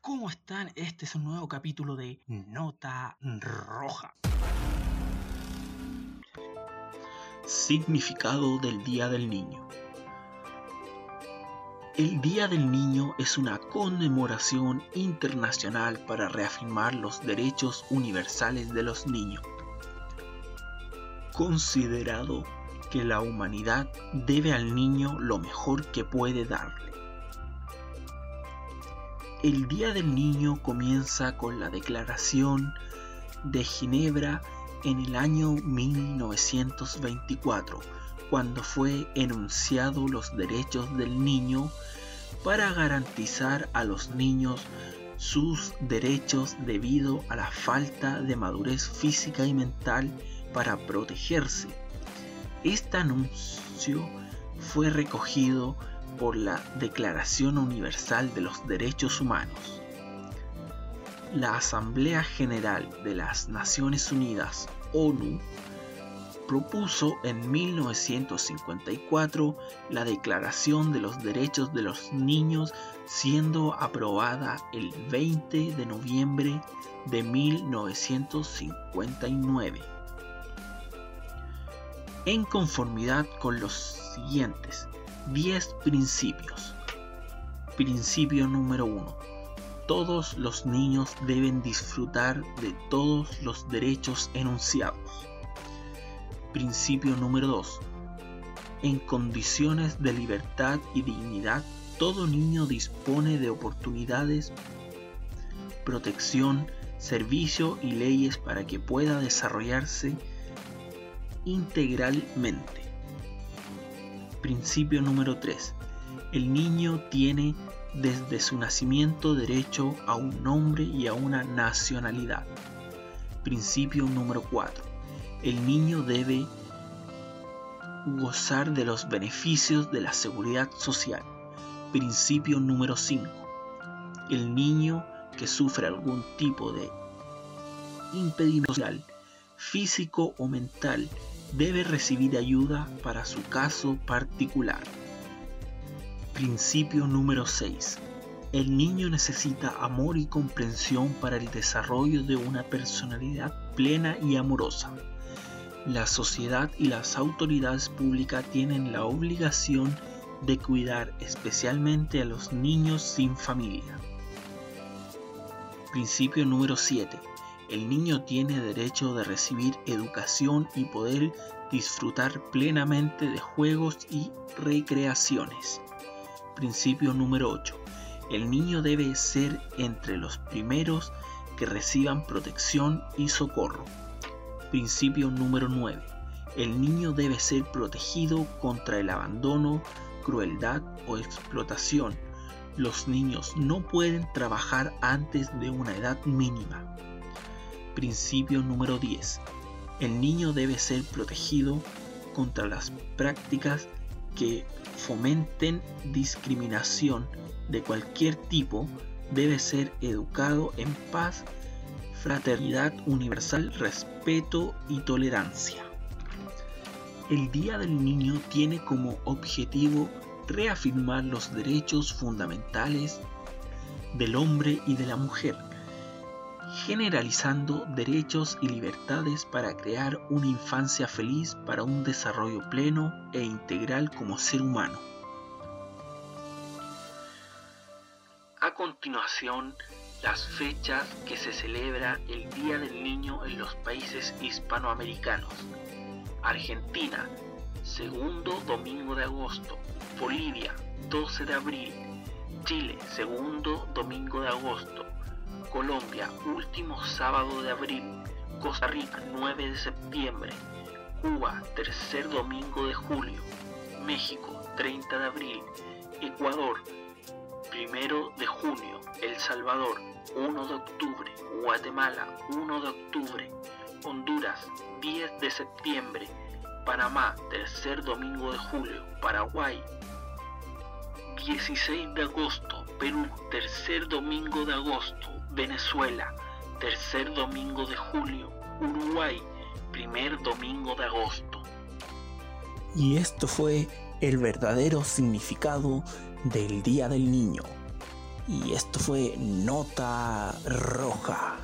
¿cómo están? Este es un nuevo capítulo de Nota Roja. Significado del Día del Niño. El Día del Niño es una conmemoración internacional para reafirmar los derechos universales de los niños. Considerado que la humanidad debe al niño lo mejor que puede darle. El Día del Niño comienza con la Declaración de Ginebra en el año 1924, cuando fue enunciado los derechos del niño para garantizar a los niños sus derechos debido a la falta de madurez física y mental para protegerse. Este anuncio fue recogido por la Declaración Universal de los Derechos Humanos. La Asamblea General de las Naciones Unidas, ONU, propuso en 1954 la Declaración de los Derechos de los Niños siendo aprobada el 20 de noviembre de 1959 en conformidad con los siguientes 10 principios. Principio número 1. Todos los niños deben disfrutar de todos los derechos enunciados. Principio número 2. En condiciones de libertad y dignidad, todo niño dispone de oportunidades, protección, servicio y leyes para que pueda desarrollarse integralmente. Principio número 3. El niño tiene desde su nacimiento derecho a un nombre y a una nacionalidad. Principio número 4. El niño debe gozar de los beneficios de la seguridad social. Principio número 5. El niño que sufre algún tipo de impedimento social, físico o mental debe recibir ayuda para su caso particular. Principio número 6. El niño necesita amor y comprensión para el desarrollo de una personalidad plena y amorosa. La sociedad y las autoridades públicas tienen la obligación de cuidar especialmente a los niños sin familia. Principio número 7 el niño tiene derecho de recibir educación y poder disfrutar plenamente de juegos y recreaciones. Principio número 8. El niño debe ser entre los primeros que reciban protección y socorro. Principio número 9. El niño debe ser protegido contra el abandono, crueldad o explotación. Los niños no pueden trabajar antes de una edad mínima. Principio número 10. El niño debe ser protegido contra las prácticas que fomenten discriminación de cualquier tipo. Debe ser educado en paz, fraternidad universal, respeto y tolerancia. El Día del Niño tiene como objetivo reafirmar los derechos fundamentales del hombre y de la mujer generalizando derechos y libertades para crear una infancia feliz para un desarrollo pleno e integral como ser humano. A continuación, las fechas que se celebra el Día del Niño en los países hispanoamericanos. Argentina, segundo domingo de agosto. Bolivia, 12 de abril. Chile, segundo domingo de agosto. Colombia, último sábado de abril. Costa Rica, 9 de septiembre. Cuba, tercer domingo de julio. México, 30 de abril. Ecuador, primero de junio. El Salvador, 1 de octubre. Guatemala, 1 de octubre. Honduras, 10 de septiembre. Panamá, tercer domingo de julio. Paraguay, 16 de agosto. Perú, tercer domingo de agosto. Venezuela, tercer domingo de julio, Uruguay, primer domingo de agosto. Y esto fue el verdadero significado del Día del Niño. Y esto fue Nota Roja.